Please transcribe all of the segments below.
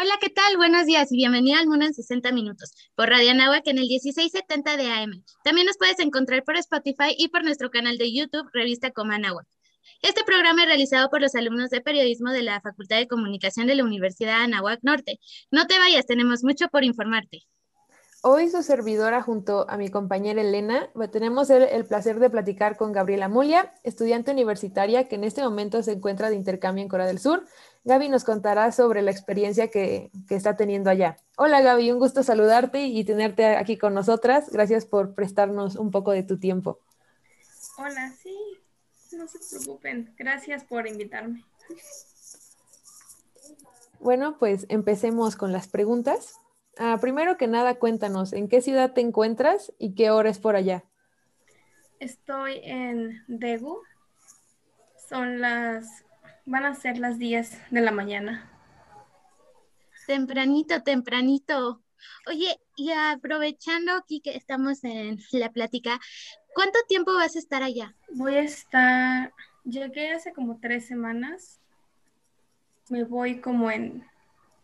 Hola, ¿qué tal? Buenos días y bienvenida al Mundo en 60 Minutos por Radio Anáhuac en el 1670 de AM. También nos puedes encontrar por Spotify y por nuestro canal de YouTube, Revista Como Anáhuac. Este programa es realizado por los alumnos de periodismo de la Facultad de Comunicación de la Universidad Anáhuac Norte. No te vayas, tenemos mucho por informarte. Hoy su servidora junto a mi compañera Elena tenemos el, el, placer de platicar con Gabriela Mulia, estudiante universitaria que en este momento se encuentra de intercambio en Corea del Sur. Gaby nos contará sobre la experiencia que, que está teniendo allá. Hola Gaby, un gusto saludarte y tenerte aquí con nosotras. Gracias por prestarnos un poco de tu tiempo. Hola, sí, no se preocupen. Gracias por invitarme. Bueno, pues empecemos con las preguntas. Ah, primero que nada, cuéntanos, ¿en qué ciudad te encuentras y qué hora es por allá? Estoy en Daegu. Son las, van a ser las 10 de la mañana. Tempranito, tempranito. Oye, y aprovechando aquí que estamos en la plática, ¿cuánto tiempo vas a estar allá? Voy a estar, llegué hace como tres semanas. Me voy como en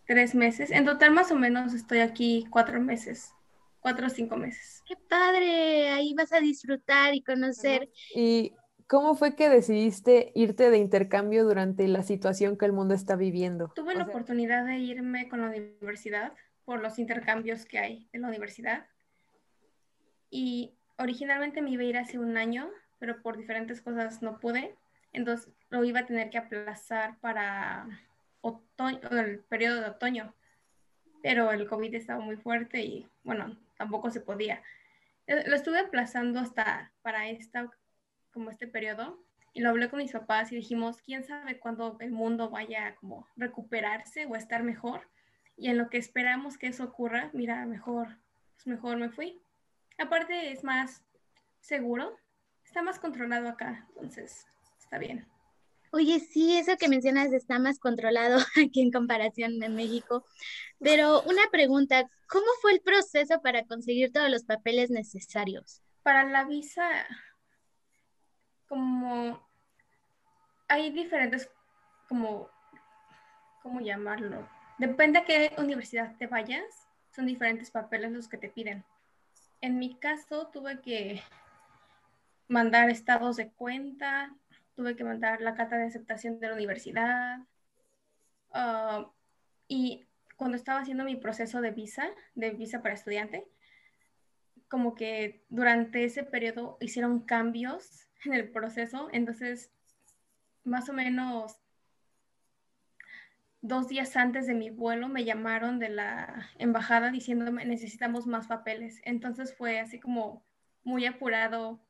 tres meses. En total más o menos estoy aquí cuatro meses, cuatro o cinco meses. ¡Qué padre! Ahí vas a disfrutar y conocer. ¿Y cómo fue que decidiste irte de intercambio durante la situación que el mundo está viviendo? Tuve la oportunidad de irme con la universidad por los intercambios que hay en la universidad. Y originalmente me iba a ir hace un año, pero por diferentes cosas no pude. Entonces lo iba a tener que aplazar para otoño, el periodo de otoño, pero el COVID estaba muy fuerte y bueno, tampoco se podía. Eh, lo estuve aplazando hasta para esta, como este periodo, y lo hablé con mis papás y dijimos, quién sabe cuándo el mundo vaya como recuperarse o estar mejor. Y en lo que esperamos que eso ocurra, mira, mejor, pues mejor me fui. Aparte es más seguro, está más controlado acá, entonces está bien. Oye, sí, eso que mencionas está más controlado aquí en comparación en México. Pero una pregunta, ¿cómo fue el proceso para conseguir todos los papeles necesarios? Para la visa, como hay diferentes, como, ¿cómo llamarlo? Depende a qué universidad te vayas, son diferentes papeles los que te piden. En mi caso, tuve que mandar estados de cuenta, tuve que mandar la carta de aceptación de la universidad. Uh, y cuando estaba haciendo mi proceso de visa, de visa para estudiante, como que durante ese periodo hicieron cambios en el proceso, entonces más o menos dos días antes de mi vuelo me llamaron de la embajada diciéndome necesitamos más papeles. Entonces fue así como muy apurado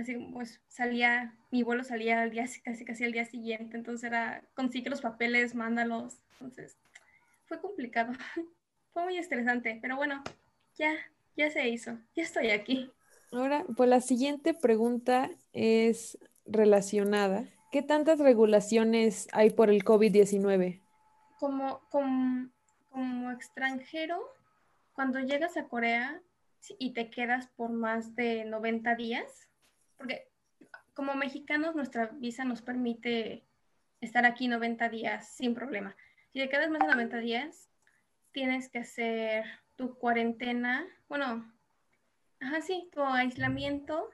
así pues salía, mi vuelo salía al día, casi casi al día siguiente, entonces era, consigue los papeles, mándalos, entonces fue complicado, fue muy estresante, pero bueno, ya, ya se hizo, ya estoy aquí. Ahora, pues la siguiente pregunta es relacionada. ¿Qué tantas regulaciones hay por el COVID-19? Como, como, como extranjero, cuando llegas a Corea y te quedas por más de 90 días, porque como mexicanos nuestra visa nos permite estar aquí 90 días sin problema. Si te quedas más de 90 días, tienes que hacer tu cuarentena, bueno, ajá, sí, tu aislamiento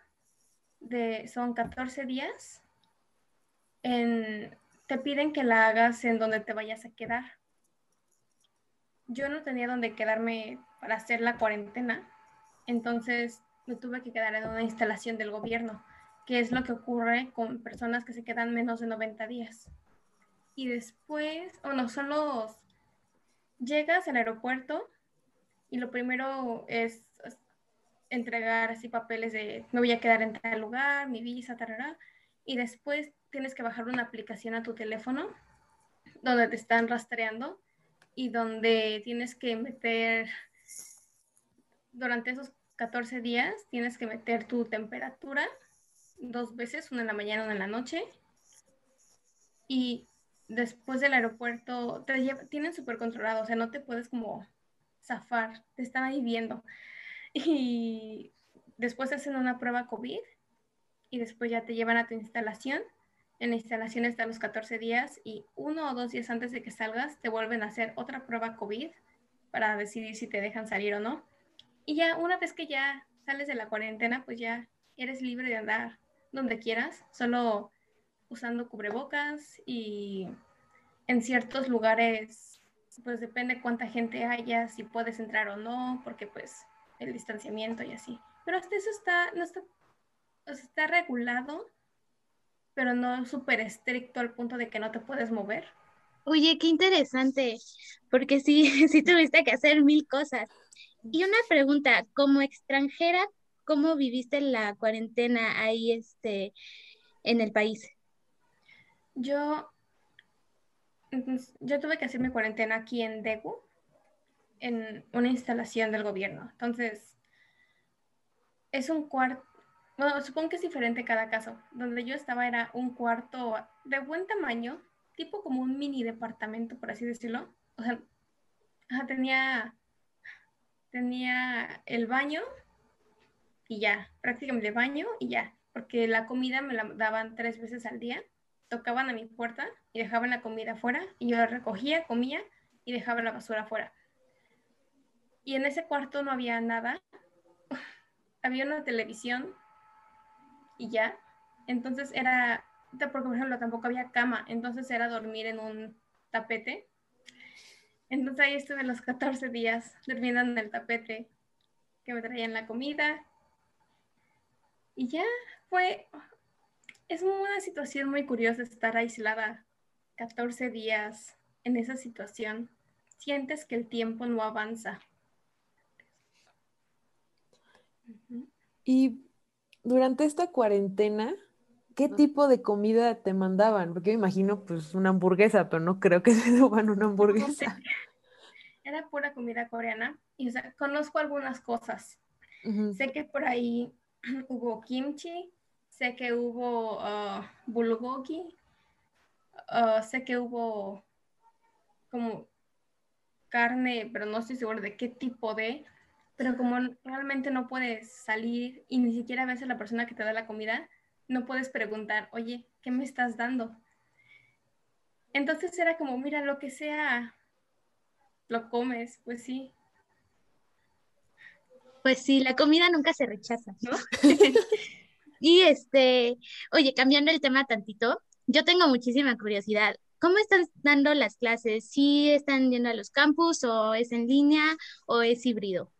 de, son 14 días. En, te piden que la hagas en donde te vayas a quedar. Yo no tenía donde quedarme para hacer la cuarentena, entonces me tuve que quedar en una instalación del gobierno, que es lo que ocurre con personas que se quedan menos de 90 días. Y después, bueno, son los... Llegas al aeropuerto y lo primero es entregar así papeles de me voy a quedar en tal lugar, mi visa, tarará, y después tienes que bajar una aplicación a tu teléfono donde te están rastreando y donde tienes que meter durante esos 14 días tienes que meter tu temperatura dos veces, una en la mañana, una en la noche. Y después del aeropuerto te tienen súper controlado, o sea, no te puedes como zafar, te están ahí viendo. Y después hacen una prueba COVID y después ya te llevan a tu instalación en la instalación hasta los 14 días y uno o dos días antes de que salgas te vuelven a hacer otra prueba COVID para decidir si te dejan salir o no. Y ya una vez que ya sales de la cuarentena, pues ya eres libre de andar donde quieras, solo usando cubrebocas y en ciertos lugares, pues depende cuánta gente haya, si puedes entrar o no, porque pues el distanciamiento y así. Pero hasta eso está, no está, está regulado pero no súper estricto al punto de que no te puedes mover. Oye, qué interesante, porque sí, sí tuviste que hacer mil cosas. Y una pregunta, como extranjera, ¿cómo viviste la cuarentena ahí este, en el país? Yo, yo tuve que hacer mi cuarentena aquí en Daegu, en una instalación del gobierno. Entonces, es un cuarto, bueno, supongo que es diferente cada caso. Donde yo estaba era un cuarto de buen tamaño, tipo como un mini departamento, por así decirlo. O sea, tenía, tenía el baño y ya, prácticamente baño y ya, porque la comida me la daban tres veces al día. Tocaban a mi puerta y dejaban la comida afuera y yo la recogía, comía y dejaba la basura afuera. Y en ese cuarto no había nada. había una televisión y ya. Entonces era, porque por ejemplo tampoco había cama, entonces era dormir en un tapete. Entonces ahí estuve los 14 días durmiendo en el tapete que me traían la comida. Y ya fue, es una situación muy curiosa estar aislada 14 días en esa situación. Sientes que el tiempo no avanza. Y durante esta cuarentena, ¿qué tipo de comida te mandaban? Porque me imagino pues una hamburguesa, pero no creo que se suban una hamburguesa. Era pura comida coreana y o sea, conozco algunas cosas. Sé que por ahí hubo kimchi, sé que hubo uh, bulgogi, uh, sé que hubo como carne, pero no estoy segura de qué tipo de, pero como realmente no puedes salir y ni siquiera ves a la persona que te da la comida, no puedes preguntar, oye, ¿qué me estás dando? Entonces era como, mira, lo que sea, lo comes, pues sí. Pues sí, la comida nunca se rechaza, ¿no? y este, oye, cambiando el tema tantito, yo tengo muchísima curiosidad. ¿Cómo están dando las clases? ¿Sí están yendo a los campus o es en línea o es híbrido?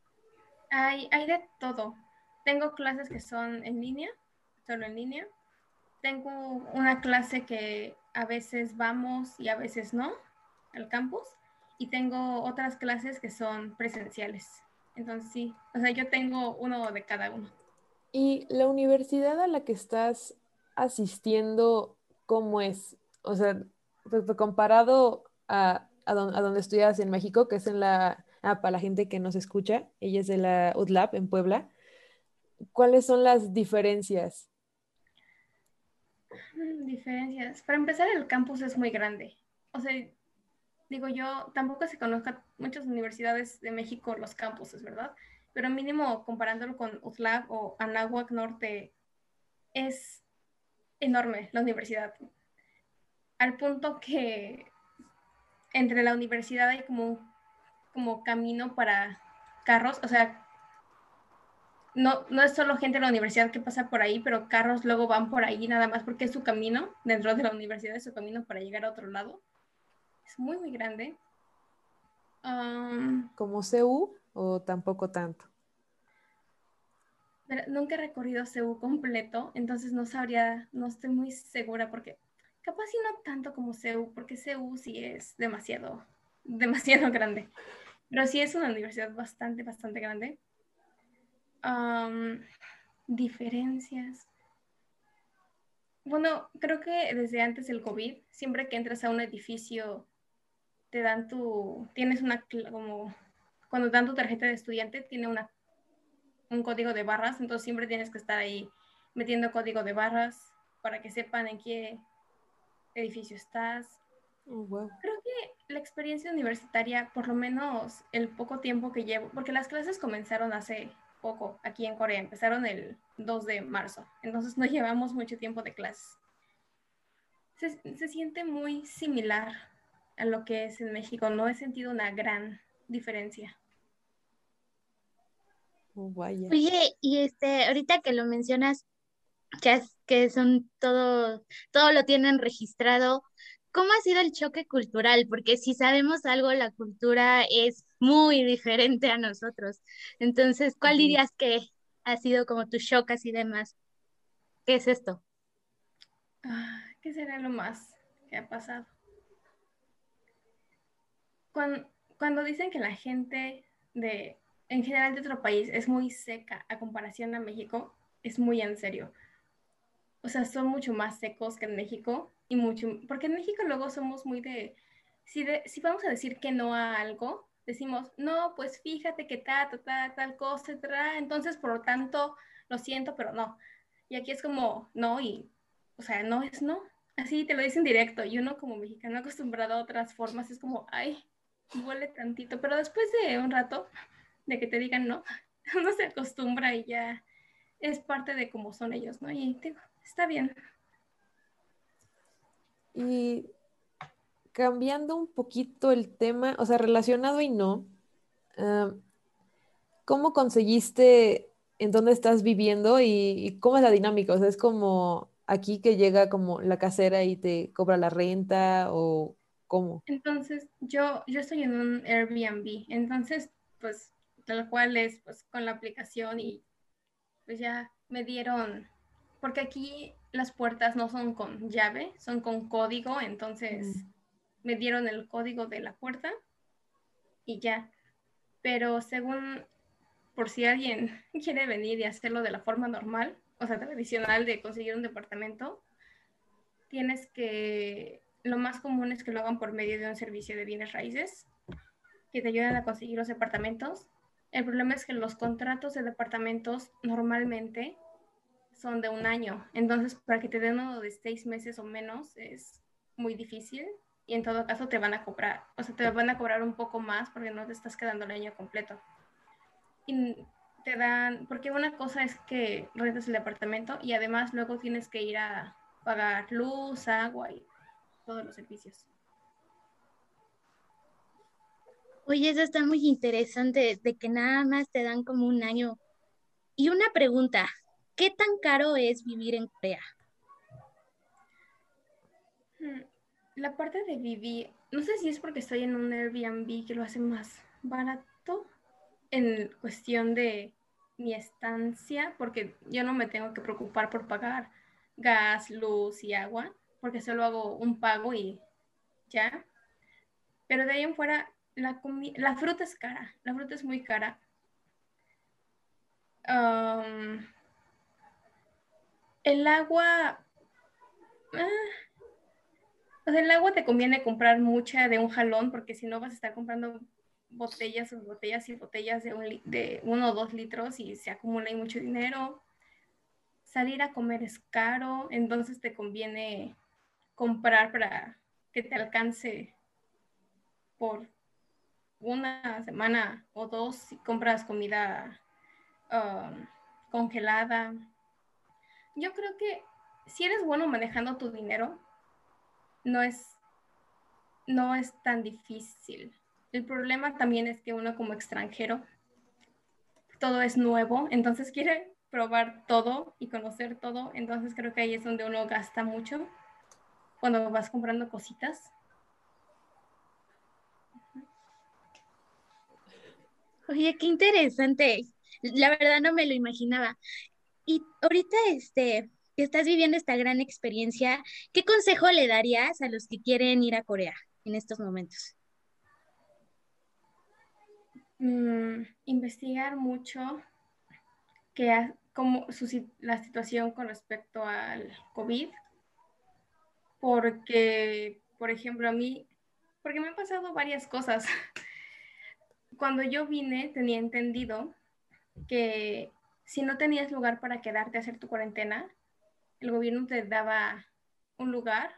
Hay, hay de todo. Tengo clases que son en línea, solo en línea. Tengo una clase que a veces vamos y a veces no al campus. Y tengo otras clases que son presenciales. Entonces sí, o sea, yo tengo uno de cada uno. ¿Y la universidad a la que estás asistiendo, cómo es? O sea, pues, comparado a, a, a donde estudias en México, que es en la Ah, para la gente que nos escucha, ella es de la UDLAP en Puebla. ¿Cuáles son las diferencias? Mm, diferencias. Para empezar, el campus es muy grande. O sea, digo yo, tampoco se conozca muchas universidades de México los campuses, ¿verdad? Pero mínimo comparándolo con UDLAP o Anáhuac Norte, es enorme la universidad. Al punto que entre la universidad hay como como camino para carros, o sea, no, no es solo gente de la universidad que pasa por ahí, pero carros luego van por ahí nada más porque es su camino dentro de la universidad, es su camino para llegar a otro lado. Es muy, muy grande. ¿Como CU o tampoco tanto? nunca he recorrido CU completo, entonces no sabría, no estoy muy segura porque capaz y no tanto como CU, porque CU sí es demasiado, demasiado grande. Pero sí es una universidad bastante, bastante grande. Diferencias. Bueno, creo que desde antes del COVID, siempre que entras a un edificio, te dan tu, tienes una, como, cuando dan tu tarjeta de estudiante, tiene una, un código de barras, entonces siempre tienes que estar ahí metiendo código de barras para que sepan en qué edificio estás. Oh, creo que la experiencia universitaria, por lo menos el poco tiempo que llevo, porque las clases comenzaron hace poco aquí en Corea, empezaron el 2 de marzo, entonces no llevamos mucho tiempo de clases. se, siente muy similar a lo que es en México. No he sentido una gran diferencia. Oh, Oye, y este, ahorita que lo mencionas, que, que son todo, todo lo tienen registrado, ¿cómo ha sido el choque cultural? Porque si sabemos algo, la cultura es muy diferente a nosotros. Entonces, ¿cuál dirías que ha sido como tu shock así demás? ¿Qué es esto? Ah, ¿Qué será lo más que ha pasado? Cuando, cuando dicen que la gente de, en general de otro país es muy seca a comparación a México, es muy en serio. O sea, son mucho más secos que en México y mucho, porque en México luego somos muy de, si, de, si vamos a decir que no a algo, decimos, no, pues fíjate que ta, ta, ta, tal cosa, entonces por lo tanto, lo siento, pero no. Y aquí es como, no, y, o sea, no es no. Así te lo dicen directo. Y uno como mexicano acostumbrado a otras formas es como, ay, huele tantito. Pero después de un rato de que te digan no, uno se acostumbra y ya es parte de cómo son ellos, ¿no? Y digo, está bien. Y cambiando un poquito el tema, o sea, relacionado y no, ah, ¿cómo conseguiste en dónde estás viviendo y, cómo es la dinámica. O sea, es como aquí que llega como la casera y te cobra la renta o cómo. Entonces, yo, yo estoy en un Airbnb, entonces, pues, tal cual es, pues, con la aplicación y pues ya me dieron, porque aquí las puertas no son con llave, son con código, entonces mm. me dieron el código de la puerta y ya. Pero según por si alguien quiere venir y hacerlo de la forma normal, o sea, tradicional de conseguir un departamento, tienes que, lo más común es que lo hagan por medio de un servicio de bienes raíces, que te ayudan a conseguir los departamentos. El problema es que los contratos de departamentos normalmente son de un año, entonces para que te den uno de seis meses o menos es muy difícil y en todo caso te van a cobrar, o sea, te van a cobrar un poco más porque no te estás quedando el año completo y te dan, porque una cosa es que rentas el departamento y además luego tienes que ir a pagar luz, agua y todos los servicios. Oye, eso está muy interesante, de que nada más te dan como un año. Y una pregunta, ¿qué tan caro es vivir en Corea? Hmm, la parte de vivir, no sé si es porque estoy en un Airbnb que lo hace más barato, en cuestión de mi estancia, porque yo no me tengo que preocupar por pagar gas, luz y agua, porque solo hago un pago y ya. Pero de ahí en fuera, la, la fruta es cara, la fruta es muy cara. El agua, ah, el agua te conviene comprar mucha de un jalón, porque si no vas a estar comprando botellas y botellas y botellas de, de uno o dos litros y se acumula mucho dinero. Salir a comer es caro, entonces te conviene comprar para que te alcance por una semana o dos si compras comida um, congelada. Yo creo que si eres bueno manejando tu dinero, no es, no es tan difícil. El problema también es que uno como extranjero, todo es nuevo, entonces quiere probar todo y conocer todo, entonces creo que ahí es donde uno gasta mucho cuando vas comprando cositas. Oye, qué interesante. La verdad no me lo imaginaba. Y ahorita, este, que estás viviendo esta gran experiencia, ¿qué consejo le darías a los que quieren ir a Corea en estos momentos? Mm, investigar mucho que como la situación con respecto al COVID, porque, por ejemplo, a mí, porque me han pasado varias cosas. Cuando yo vine tenía entendido que si no tenías lugar para quedarte a hacer tu cuarentena, el gobierno te daba un lugar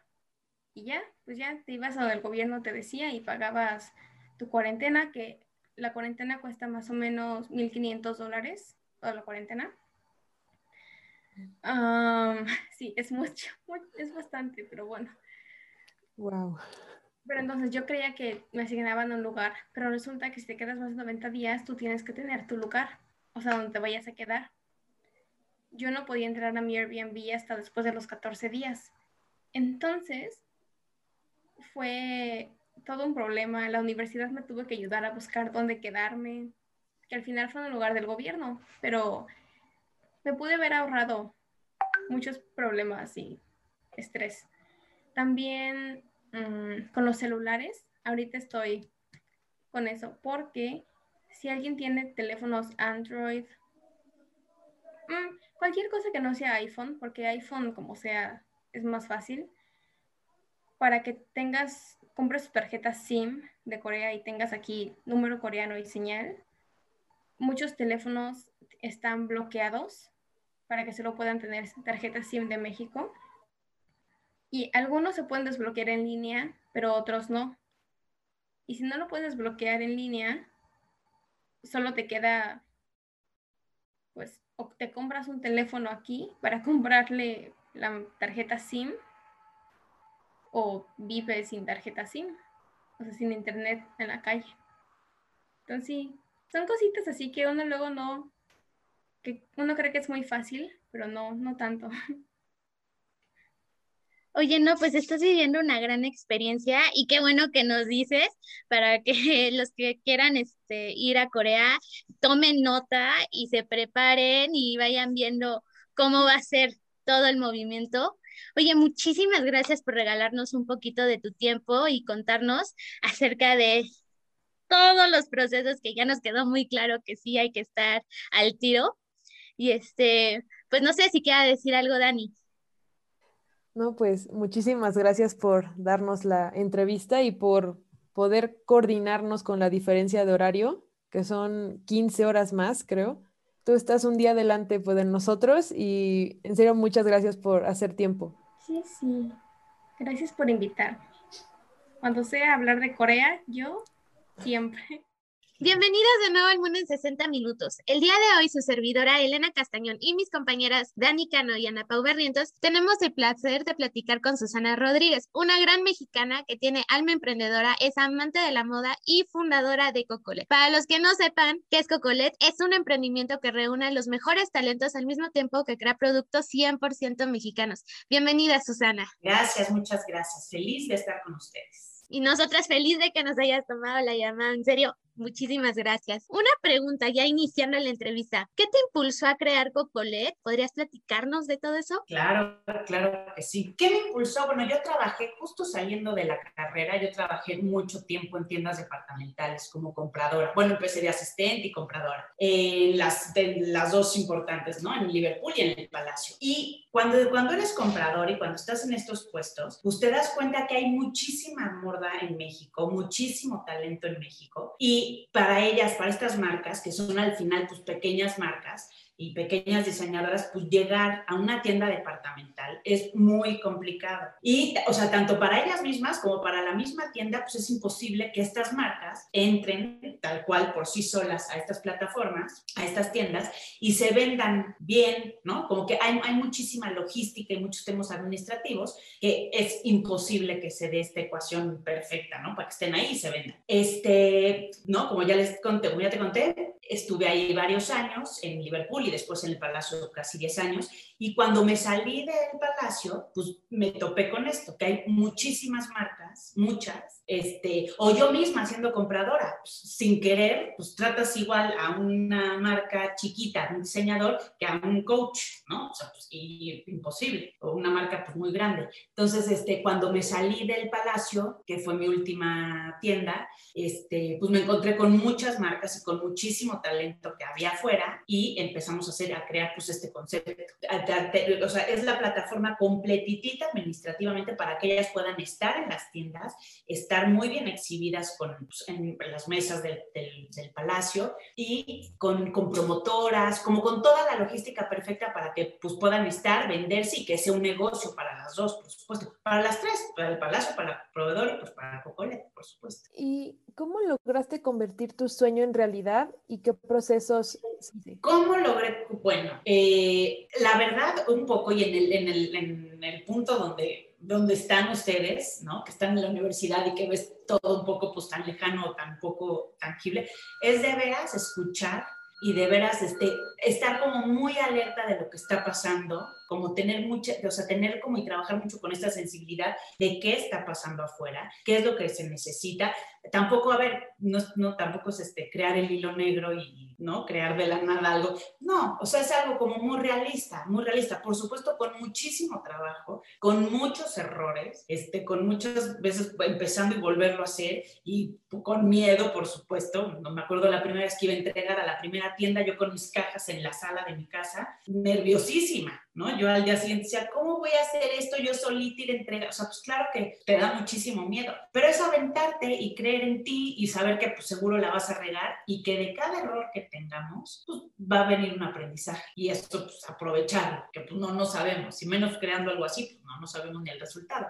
y ya, pues ya te ibas a donde el gobierno te decía y pagabas tu cuarentena, que la cuarentena cuesta más o menos 1.500 dólares, toda la cuarentena. sí, es mucho, es bastante, pero bueno. Wow. Pero entonces yo creía que me asignaban un lugar, pero resulta que si te quedas más de 90 días, tú tienes que tener tu lugar, o sea, donde te vayas a quedar. Yo no podía entrar a mi Airbnb hasta después de los 14 días. Entonces, fue todo un problema. La universidad me tuvo que ayudar a buscar dónde quedarme, que al final fue en el lugar del gobierno, pero me pude haber ahorrado muchos problemas y estrés. También mm, con los celulares, ahorita estoy con eso, porque si alguien tiene teléfonos Android, mm, cualquier cosa que no sea iPhone, porque iPhone como sea es más fácil, para que tengas, compres tu tarjeta SIM de Corea y tengas aquí número coreano y señal, muchos teléfonos están bloqueados para que solo puedan tener tarjeta SIM de México. Y algunos se pueden desbloquear en línea, pero otros no. Y si no lo puedes bloquear en línea, solo te queda, pues, o te compras un teléfono aquí para comprarle la tarjeta SIM o vive sin tarjeta SIM, o sea, sin internet en la calle. Entonces, sí, son cositas así que uno luego no, que uno cree que es muy fácil, pero no, no tanto. Oye, no, pues estás viviendo una gran experiencia y qué bueno que nos dices para que los que quieran este, ir a Corea tomen nota y se preparen y vayan viendo cómo va a ser todo el movimiento. Oye, muchísimas gracias por regalarnos un poquito de tu tiempo y contarnos acerca de todos los procesos que ya nos quedó muy claro que sí hay que estar al tiro. Y este, pues no sé si quiera decir algo, Dani. No, pues muchísimas gracias por darnos la entrevista y por poder coordinarnos con la diferencia de horario, que son 15 horas más, creo. Tú estás un día adelante pues, de nosotros y en serio muchas gracias por hacer tiempo. Sí, sí. Gracias por invitarme. Cuando sea hablar de Corea, yo siempre. Bienvenidas de nuevo al Mundo en 60 Minutos. El día de hoy, su servidora Elena Castañón y mis compañeras Dani Cano y Ana Pau Berrientos tenemos el placer de platicar con Susana Rodríguez, una gran mexicana que tiene alma emprendedora, es amante de la moda y fundadora de Cocolet. Para los que no sepan qué es Cocolet, es un emprendimiento que reúne los mejores talentos al mismo tiempo que crea productos 100% mexicanos. Bienvenida, Susana. Gracias, muchas gracias. Feliz de estar con ustedes. Y nosotras feliz de que nos hayas tomado la llamada. En serio, Muchísimas gracias. Una pregunta ya iniciando la entrevista. ¿Qué te impulsó a crear Cocolet? ¿Podrías platicarnos de todo eso? Claro, claro que sí. ¿Qué me impulsó? Bueno, yo trabajé justo saliendo de la carrera, yo trabajé mucho tiempo en tiendas departamentales como compradora. Bueno, empecé de asistente y compradora. En las, las dos importantes, ¿no? En Liverpool y en el Palacio. Y cuando, cuando eres comprador y cuando estás en estos puestos, pues te das cuenta que hay muchísima moda en México, muchísimo talento en México. Y para ellas, para estas marcas, que son al final pues pequeñas marcas, y pequeñas diseñadoras, pues llegar a una tienda departamental es muy complicado. Y, o sea, tanto para ellas mismas como para la misma tienda, pues es imposible que estas marcas entren tal cual por sí solas a estas plataformas, a estas tiendas, y se vendan bien, ¿no? Como que hay, hay muchísima logística y muchos temas administrativos que es imposible que se dé esta ecuación perfecta, ¿no? Para que estén ahí y se vendan. Este, ¿no? Como ya les conté, como ya te conté, estuve ahí varios años en Liverpool y después en el Palacio casi 10 años. Y cuando me salí del Palacio, pues me topé con esto, que hay muchísimas marcas, muchas, este, o yo misma siendo compradora, pues, sin querer, pues tratas igual a una marca chiquita, un diseñador, que a un coach, ¿no? O sea, pues y, imposible, o una marca pues muy grande. Entonces, este, cuando me salí del Palacio, que fue mi última tienda, este, pues me encontré con muchas marcas y con muchísimo talento que había afuera y empezamos a hacer, a crear pues este concepto. O sea, es la plataforma completitita administrativamente para que ellas puedan estar en las tiendas, estar muy bien exhibidas con, pues, en las mesas del, del, palacio y con, con, promotoras, como con toda la logística perfecta para que pues puedan estar, venderse y que sea un negocio para las dos, por supuesto, para las tres, para el palacio, para el proveedor y pues para Cocolet, por supuesto. ¿Y cómo lograste convertir tu sueño en realidad y qué procesos? ¿Cómo logré bueno, eh, la verdad, un poco, y en el, en el, en el punto donde donde están ustedes, ¿no? Que están en la universidad y que ves todo un poco pues tan lejano o tan poco tangible, es de veras escuchar y de veras este, estar como muy alerta de lo que está pasando, como tener mucha, o sea, tener como y trabajar mucho con esta sensibilidad de qué está pasando afuera, qué es lo que se necesita. Tampoco, a ver, no, no tampoco es este, crear el hilo negro y, ¿no? Crear de la nada algo. No, o sea, es algo como muy realista, muy realista. Por supuesto, con muchísimo trabajo, con muchos errores, este, con muchas veces empezando y volverlo a hacer y con miedo, por supuesto. No me acuerdo la primera vez que iba a entregar a la primera tienda, yo con mis cajas en la sala de mi casa, nerviosísima, ¿no? Yo al día siguiente decía, ¿cómo voy a hacer esto yo solita ir a entregar? O sea, pues claro que te da muchísimo miedo, pero es aventarte y creer en ti y saber que pues seguro la vas a regar y que de cada error que tengamos, pues va a venir un aprendizaje y esto pues aprovecharlo, que pues no, no sabemos, y menos creando algo así, pues no, no sabemos ni el resultado.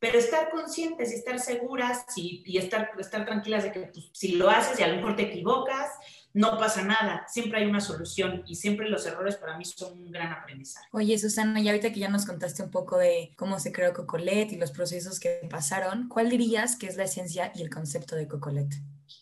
Pero estar conscientes y estar seguras y, y estar, estar tranquilas de que pues, si lo haces y a lo mejor te equivocas, no pasa nada, siempre hay una solución y siempre los errores para mí son un gran aprendizaje. Oye, Susana, y ahorita que ya nos contaste un poco de cómo se creó Cocolet y los procesos que pasaron, ¿cuál dirías que es la esencia y el concepto de Cocolet?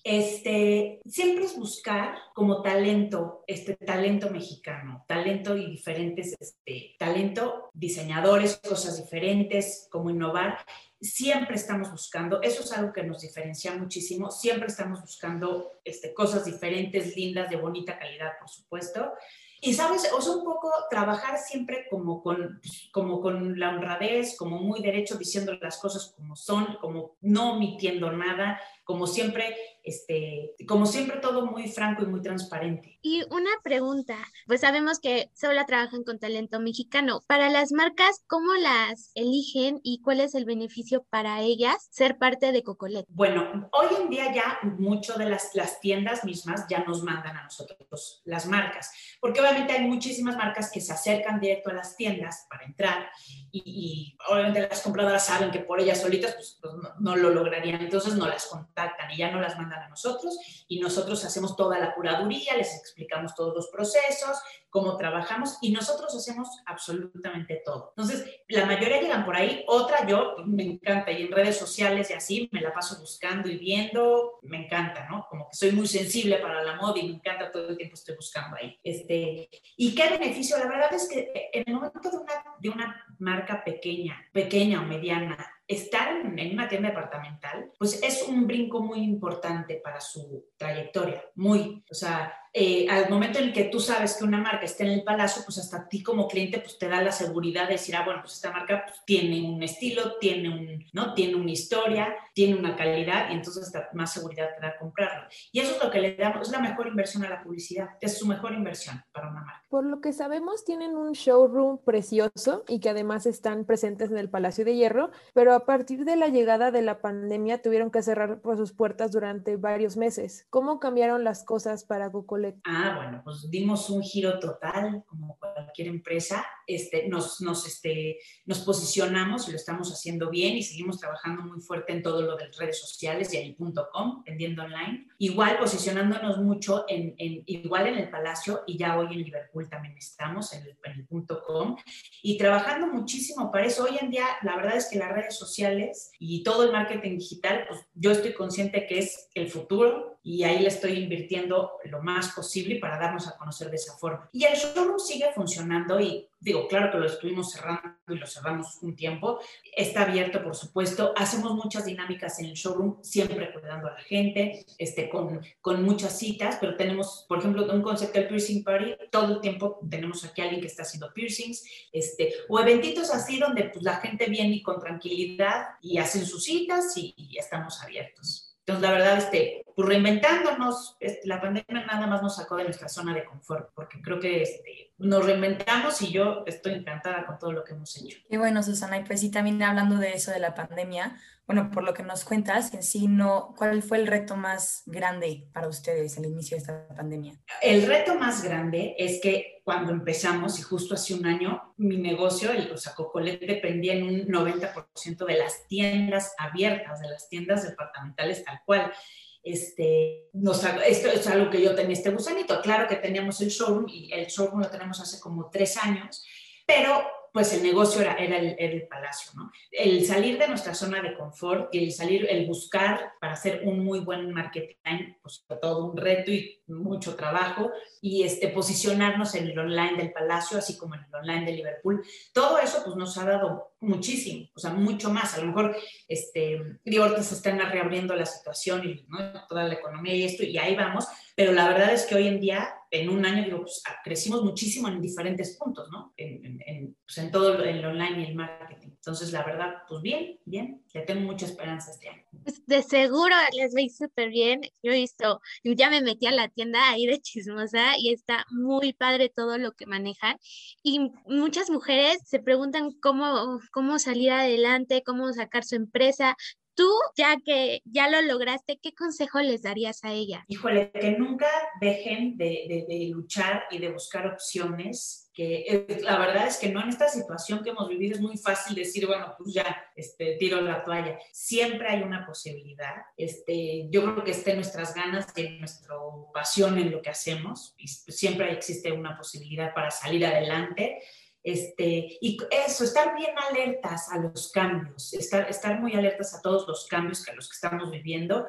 Este, siempre es buscar como talento, este talento mexicano, talento y diferentes, este, talento, diseñadores, cosas diferentes, como innovar siempre estamos buscando, eso es algo que nos diferencia muchísimo, siempre estamos buscando este, cosas diferentes, lindas, de bonita calidad, por supuesto. Y sabes, o sea, un poco trabajar siempre como con, como con la honradez, como muy derecho, diciendo las cosas como son, como no omitiendo nada, como siempre, este, como siempre todo muy franco y muy transparente. Y una pregunta, pues sabemos que solo trabajan con talento mexicano. Para las marcas, ¿cómo las eligen y cuál es el beneficio para ellas ser parte de Cocolet? Bueno, hoy en día ya mucho de las, las tiendas mismas ya nos mandan a nosotros las marcas, porque obviamente hay muchísimas marcas que se acercan directo a las tiendas para entrar y, y obviamente las compradoras saben que por ellas solitas pues, pues no, no, lo lograrían, entonces no las contactan y ya no las mandan a nosotros y nosotros hacemos toda la curaduría, les explicamos todos los procesos, cómo trabajamos y nosotros hacemos absolutamente todo. Entonces, la mayoría llegan por ahí, otra yo me encanta y en redes sociales y así me la paso buscando y viendo, me encanta, ¿no? Como que soy muy sensible para la moda y me encanta todo el tiempo estoy buscando ahí. Este, ¿Y qué beneficio? La verdad es que en el momento de una, de una marca pequeña, pequeña o mediana, estar en una tienda departamental, pues es un brinco muy importante para su trayectoria, muy, o sea, eh, al momento en que tú sabes que una marca está en el palacio, pues hasta ti como cliente pues te da la seguridad de decir, ah, bueno, pues esta marca pues, tiene un estilo, tiene, un, ¿no? tiene una historia, tiene una calidad y entonces hasta más seguridad te da comprarlo. Y eso es lo que le damos, es la mejor inversión a la publicidad, es su mejor inversión para una marca. Por lo que sabemos, tienen un showroom precioso y que además están presentes en el Palacio de Hierro, pero a partir de la llegada de la pandemia tuvieron que cerrar por sus puertas durante varios meses. ¿Cómo cambiaron las cosas para Google? Ah, bueno, pues dimos un giro total, como cualquier empresa. Este, nos, nos, este, nos posicionamos y lo estamos haciendo bien y seguimos trabajando muy fuerte en todo lo de redes sociales y en .com, vendiendo online. Igual posicionándonos mucho en, en, igual en el Palacio y ya hoy en Liverpool también estamos en el, en el .com y trabajando muchísimo para eso. Hoy en día, la verdad es que las redes sociales y todo el marketing digital, pues yo estoy consciente que es el futuro y ahí le estoy invirtiendo lo más posible para darnos a conocer de esa forma. Y el showroom sigue funcionando y digo, claro que lo estuvimos cerrando y lo cerramos un tiempo. Está abierto, por supuesto. Hacemos muchas dinámicas en el showroom, siempre cuidando a la gente, este, con, con muchas citas, pero tenemos, por ejemplo, un concepto del piercing party, todo el tiempo tenemos aquí a alguien que está haciendo piercings, este, o eventitos así donde pues, la gente viene y con tranquilidad y hacen sus citas y, y estamos abiertos. Entonces, la verdad, este, pues reinventándonos, este, la pandemia nada más nos sacó de nuestra zona de confort, porque creo que este, nos reinventamos y yo estoy encantada con todo lo que hemos hecho. Qué bueno, Susana. Y pues sí, también hablando de eso de la pandemia, bueno, por lo que nos cuentas, en sí, no, ¿cuál fue el reto más grande para ustedes al inicio de esta pandemia? El reto más grande es que cuando empezamos, y justo hace un año, mi negocio, el Cocolet, dependía en un 90% de las tiendas abiertas, de las tiendas departamentales tal cual. Este, nos, esto es algo que yo tenía este gusanito. Claro que teníamos el showroom y el showroom lo tenemos hace como tres años, pero pues el negocio era, el, palacio, ¿no? El salir de nuestra zona de confort y el salir, el buscar para hacer un muy buen marketing, pues todo un reto y mucho trabajo, y este, posicionarnos en el online del palacio, así como en el online de Liverpool, todo eso pues nos ha dado muchísimo, o sea, mucho más. A lo mejor, este, digo, ahorita se están reabriendo la situación y toda la economía y esto, y ahí vamos, pero la verdad es que hoy en día, en un año, digo, pues, crecimos muchísimo en diferentes puntos, ¿no? En, en, pues, en todo el online y el marketing. Entonces, la verdad, pues bien, bien, le tengo mucha esperanza este año. Pues, de seguro les veis súper bien. Yo he visto, ya me metí a la tienda ahí de chismosa y está muy padre todo lo que manejan. Y muchas mujeres se preguntan cómo, cómo salir adelante, cómo sacar su empresa, Tú, ya que ya lo lograste, ¿qué consejo les darías a ella? Híjole, que nunca dejen de, luchar y de buscar opciones, que eh, la verdad es que no en esta situación que hemos vivido es muy fácil decir, bueno, pues ya, este, tiro la toalla. Siempre hay una posibilidad. Este, yo creo que esté en nuestras ganas y en nuestra pasión en lo que hacemos, y siempre existe una posibilidad para salir adelante. Este, y eso, estar bien alertas a los cambios, estar, estar muy alertas a todos los cambios que los que estamos viviendo,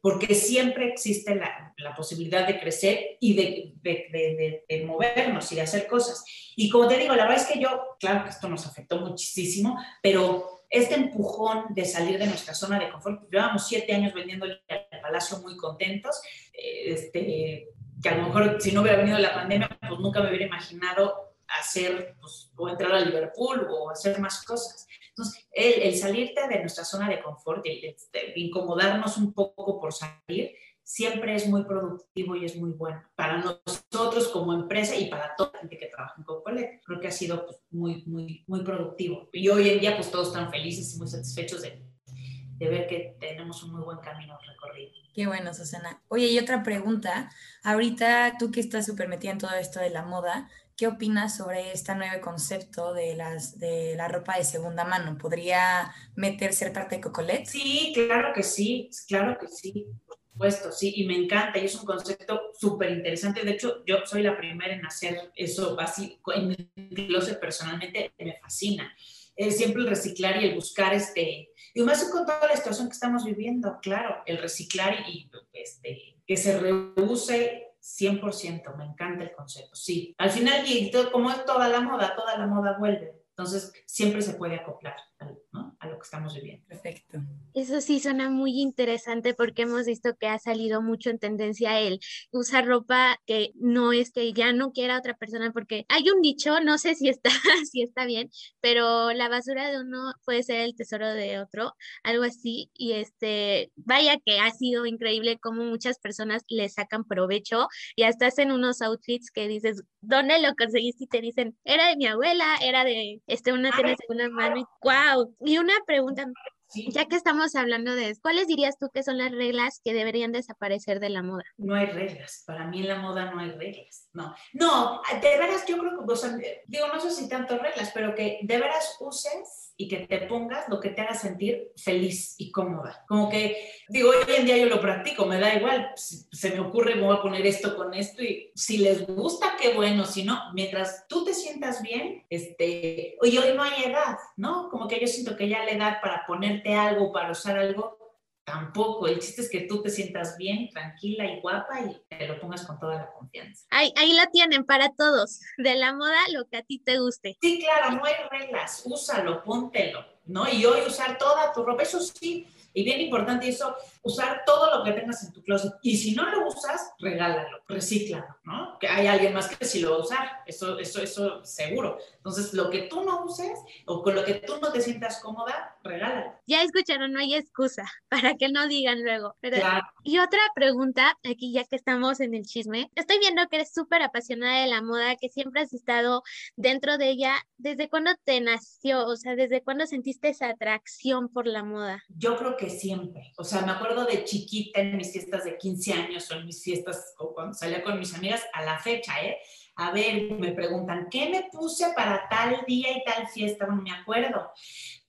porque siempre existe la, la, posibilidad de crecer y de, de, de, movernos y de hacer cosas. Y como te digo, la verdad es que yo, claro que esto nos afectó muchísimo, pero este empujón de salir de nuestra zona de confort, llevamos siete años vendiendo el Palacio muy contentos, este, que a lo mejor si no hubiera venido la pandemia, pues nunca me hubiera imaginado hacer pues, o entrar a Liverpool o hacer más cosas. Entonces, el, el salirte de nuestra zona de confort, el, el, incomodarnos un poco por salir, siempre es muy productivo y es muy bueno para nosotros como empresa y para toda la gente que trabaja en Cocolet. Creo que ha sido pues, muy, muy, muy productivo. Y hoy en día, pues todos están felices y muy satisfechos de, de ver que tenemos un muy buen camino recorrido. Qué bueno, Susana. Oye, y otra pregunta. Ahorita tú que estás súper metida en todo esto de la moda, ¿Qué opinas sobre este nuevo concepto de, las, de la ropa de segunda mano? ¿Podría meter ser parte de Cocolet? Sí, claro que sí, claro que sí, por supuesto, sí, y me encanta, y es un concepto súper interesante. De hecho, yo soy la primera en hacer eso así, en mi closet personalmente me fascina. Es siempre el reciclar y el buscar este, y más con toda la situación que estamos viviendo, claro, el reciclar y este, que se reuse 100%, me encanta el concepto, sí. Al final, y como es toda la moda, toda la moda vuelve. Entonces, siempre se puede acoplar ¿no? a lo que estamos viviendo. Perfecto. Eso sí suena muy interesante porque hemos visto que ha salido mucho en tendencia el usar ropa que no es que ya no quiera otra persona porque hay un dicho, no sé si está, si está bien, pero la basura de uno puede ser el tesoro de otro, algo así. Y este, vaya que ha sido increíble cómo muchas personas le sacan provecho y hasta hacen unos outfits que dices, ¿dónde lo conseguiste? Y te dicen, era de mi abuela, era de este, una tiene segunda mano. Y, ¡Wow! Y una pregunta, ya que estamos hablando de eso, ¿cuáles dirías tú que son las reglas que deberían desaparecer de la moda? No hay reglas. Para mí en la moda no hay reglas. No, no, de veras yo creo que, o sea, digo, no sé si tanto reglas, pero que de veras uses y que te pongas lo que te haga sentir feliz y cómoda. Como que, digo, hoy en día yo lo practico, me da igual, se me ocurre, me voy a poner esto con esto y si les gusta, qué bueno, si no, mientras tú te sientas bien, este, oye, hoy no hay edad, ¿no? Como que yo siento que ya la edad para ponerte algo, para usar algo, Tampoco, el chiste es que tú te sientas bien, tranquila y guapa y te lo pongas con toda la confianza. Ahí, ahí la tienen para todos, de la moda lo que a ti te guste. Sí, claro, no hay reglas, úsalo, póntelo, ¿no? Y hoy usar toda tu ropa, eso sí, y bien importante eso, usar todo lo que tengas en tu closet. Y si no lo usas, regálalo, recíclalo, ¿no? Que hay alguien más que si lo va a usar, eso, eso, eso seguro. Entonces, lo que tú no uses o con lo que tú no te sientas cómoda, regálalo. Ya escucharon, no hay excusa para que no digan luego. Y otra pregunta, aquí ya que estamos en el chisme, estoy viendo que eres súper apasionada de la moda, que siempre has estado dentro de ella. ¿Desde cuándo te nació? O sea, ¿desde cuándo sentiste esa atracción por la moda? Yo creo que siempre. O sea, me acuerdo de chiquita en mis fiestas de 15 años o en mis fiestas o cuando salía con mis amigas, a la fecha, ¿eh? A ver, me preguntan, ¿qué me puse para tal día y tal fiesta? No me acuerdo.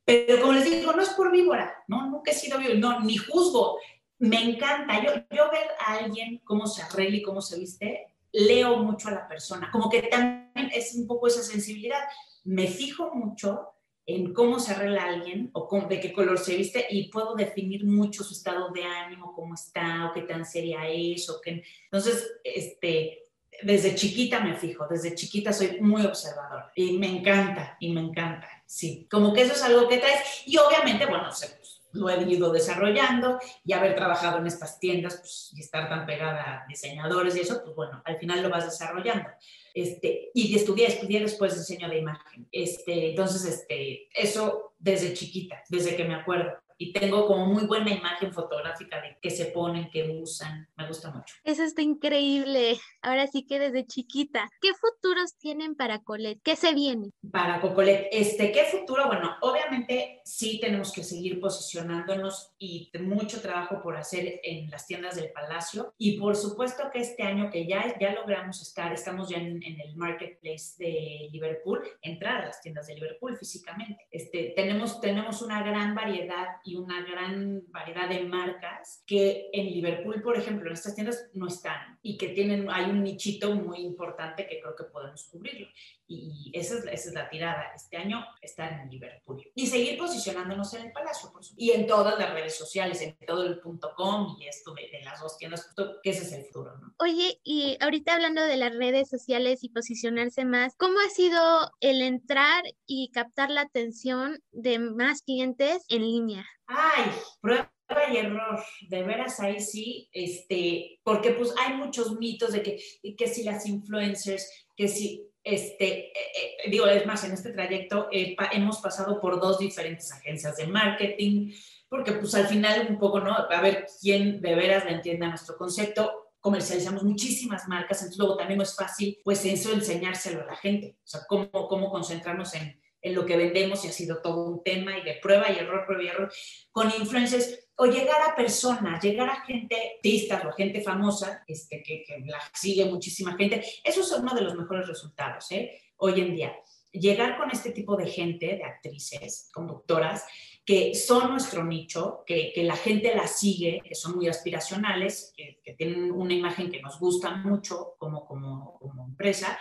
Pero como les digo, no es por víbora, ¿no? Nunca he sido víbora, no, ni juzgo. Me encanta. Yo, yo ver a alguien cómo se arregla y cómo se viste, leo mucho a la persona. Como que también es un poco esa sensibilidad. Me fijo mucho en cómo se arregla alguien o de qué color se viste y puedo definir mucho su estado de ánimo, cómo está o qué tan seria es o qué. Entonces, este, desde chiquita me fijo, desde chiquita soy muy observador y me encanta y me encanta, sí. Como que eso es algo que traes y obviamente, bueno, se, lo he ido desarrollando y haber trabajado en estas tiendas pues, y estar tan pegada a diseñadores y eso, pues bueno, al final lo vas desarrollando. Este, y estudié, estudié después diseño de imagen. Este, entonces, este, eso desde chiquita, desde que me acuerdo y tengo como muy buena imagen fotográfica de qué se ponen, qué usan. Me gusta mucho. Eso está increíble. Ahora sí que desde chiquita. ¿Qué futuros tienen para Colet? ¿Qué se viene? Para Cocolet, este, ¿qué futuro? Bueno, obviamente sí tenemos que seguir posicionándonos y mucho trabajo por hacer en las tiendas del Palacio. Y por supuesto que este año que ya, ya logramos estar, estamos ya en, en el marketplace de Liverpool, entrar a las tiendas de Liverpool físicamente. Este, tenemos, tenemos una gran variedad y una gran variedad de marcas que en Liverpool, por ejemplo, en estas tiendas no están y que tienen, hay un nichito muy importante que creo que podemos cubrirlo. Y esa es, esa es la tirada. Este año estar en Liverpool. Y seguir posicionándonos en el Palacio, por supuesto. Y en todas las redes sociales, en todo el punto .com y esto de, las dos tiendas, que ese es el futuro, ¿no? Oye, y ahorita hablando de las redes sociales y posicionarse más, ¿cómo ha sido el entrar y captar la atención de más clientes en línea? Ay, prueba y error, de veras ahí sí, este, porque pues hay muchos mitos de que, que si las influencers, que si, este, eh, eh, digo, es más, en este trayecto eh, hemos pasado por dos diferentes agencias de marketing, porque pues al final un poco, ¿no? A ver quién de veras le entienda nuestro concepto, comercializamos muchísimas marcas, entonces luego también no es fácil, pues eso enseñárselo a la gente, o sea, cómo, cómo concentrarnos en en lo que vendemos y ha sido todo un tema y de prueba y error, prueba y error, con influencers o llegar a personas, llegar a gente artistas o gente famosa, este, que, que la sigue muchísima gente, eso es uno de los mejores resultados ¿eh? hoy en día. Llegar con este tipo de gente, de actrices, conductoras, que son nuestro nicho, que, que la gente las sigue, que son muy aspiracionales, que, que, tienen una imagen que nos gusta mucho como, como, como empresa,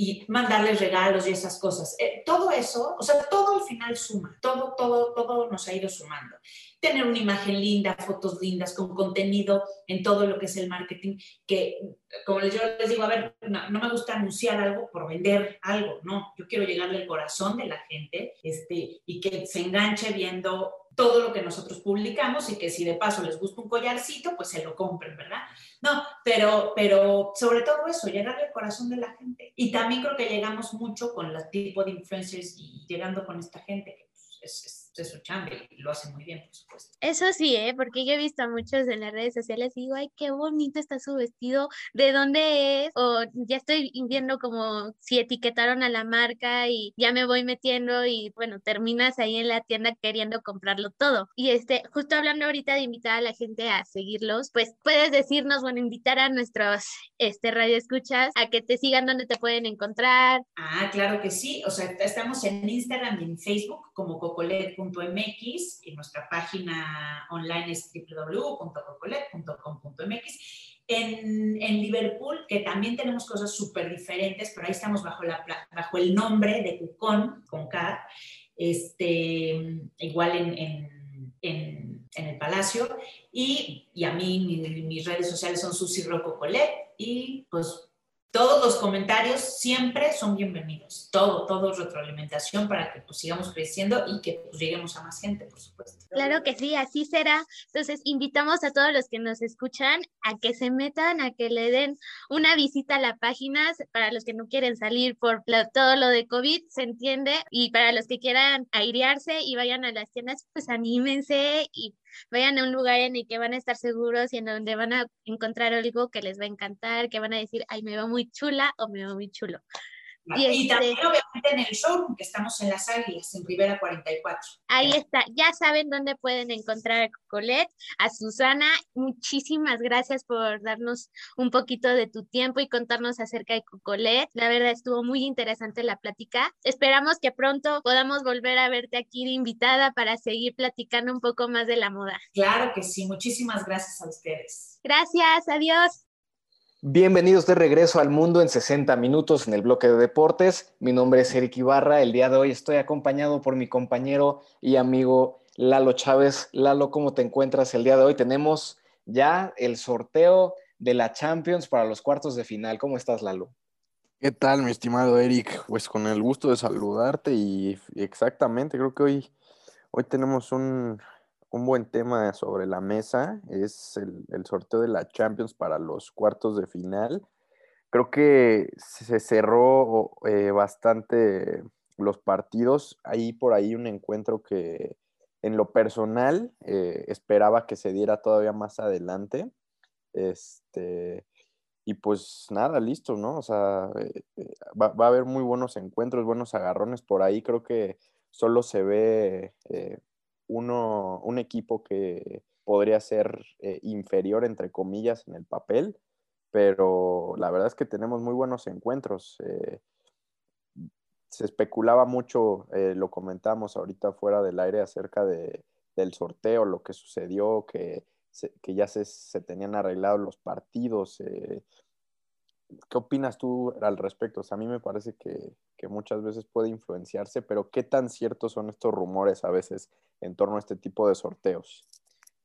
y mandarles regalos y esas cosas. Eh, todo eso, o sea, todo al final suma, todo, todo, todo nos ha ido sumando. Tener una imagen linda, fotos lindas, con contenido en todo lo que es el marketing, que como yo les digo, a ver, no, me gusta anunciar algo por vender algo, no, yo quiero llegarle al corazón de la gente este, y que se enganche viendo todo lo que nosotros publicamos y que si de paso les gusta un collarcito, pues se lo compren, ¿verdad? No, pero, pero sobre todo eso, llegarle al corazón de la gente. Y también creo que llegamos mucho con el tipo de influencers y llegando con esta gente que pues, es es su y lo hace muy bien, por supuesto. Eso sí, ¿eh? porque yo he visto a muchos en las redes sociales y digo, ay, qué bonito está su vestido, ¿de dónde es? O ya estoy viendo como si etiquetaron a la marca y ya me voy metiendo y bueno, terminas ahí en la tienda queriendo comprarlo todo. Y este, justo hablando ahorita de invitar a la gente a seguirlos, pues puedes decirnos, bueno, invitar a nuestros este, radioescuchas a que te sigan donde te pueden encontrar. Ah, claro que sí, o sea, estamos en Instagram y en Facebook como cocolet.com mx y nuestra página online es www.cocolet.com.mx. En, en, Liverpool, que también tenemos cosas súper diferentes, pero ahí estamos bajo, la, bajo el nombre de Cucón, con K, este, igual en, en, en, el Palacio. Y, y a mí mis redes sociales son Susi Rocco Colet y pues todos los comentarios siempre son bienvenidos. Todo, todo retroalimentación para que pues, sigamos creciendo y que pues, lleguemos a más gente, por supuesto. Claro que sí, así será. Entonces, invitamos a todos los que nos escuchan a que se metan, a que le den una visita a la página. Para los que no quieren salir por todo lo de COVID, se entiende. Y para los que quieran airearse y vayan a las tiendas, pues anímense y vayan a un lugar en el que van a estar seguros y en donde van a encontrar algo que les va a encantar, que van a decir, ay, me va muy chula o me va muy chulo. Y, este también obviamente en el showroom, que estamos en Las Águilas, en Rivera 44. Ahí está, ya saben dónde pueden encontrar a Colette, a Susana. Muchísimas gracias por darnos un poquito de tu tiempo y contarnos acerca de Cocolet. La verdad estuvo muy interesante la plática. Esperamos que pronto podamos volver a verte aquí de invitada para seguir platicando un poco más de la moda. Claro que sí, muchísimas gracias a ustedes. Gracias, adiós. Bienvenidos de regreso al mundo en 60 minutos en el bloque de deportes. Mi nombre es Eric Ibarra. El día de hoy estoy acompañado por mi compañero y amigo Lalo Chávez. Lalo, ¿cómo te encuentras el día de hoy? Tenemos ya el sorteo de la Champions para los cuartos de final. ¿Cómo estás, Lalo? ¿Qué tal, mi estimado Eric? Pues con el gusto de saludarte y exactamente, creo que hoy, hoy tenemos un, un buen tema sobre la mesa es el, sorteo de la Champions para los cuartos de final. Creo que se cerró eh, bastante los partidos. Hay por ahí un encuentro que en lo personal eh, esperaba que se diera todavía más adelante. Este, y pues nada, listo, ¿no? O sea, eh, va, va, a haber muy buenos encuentros, buenos agarrones por ahí. Creo que solo se ve uno, un equipo que podría ser eh, inferior, entre comillas, en el papel, pero la verdad es que tenemos muy buenos encuentros. Eh, se especulaba mucho, eh, lo comentamos ahorita fuera del aire acerca de, del sorteo, lo que sucedió, que, que ya se, se, tenían arreglados los partidos. ¿Qué opinas tú al respecto? A mí me parece que, muchas veces puede influenciarse, pero ¿qué tan ciertos son estos rumores a veces en torno a este tipo de sorteos?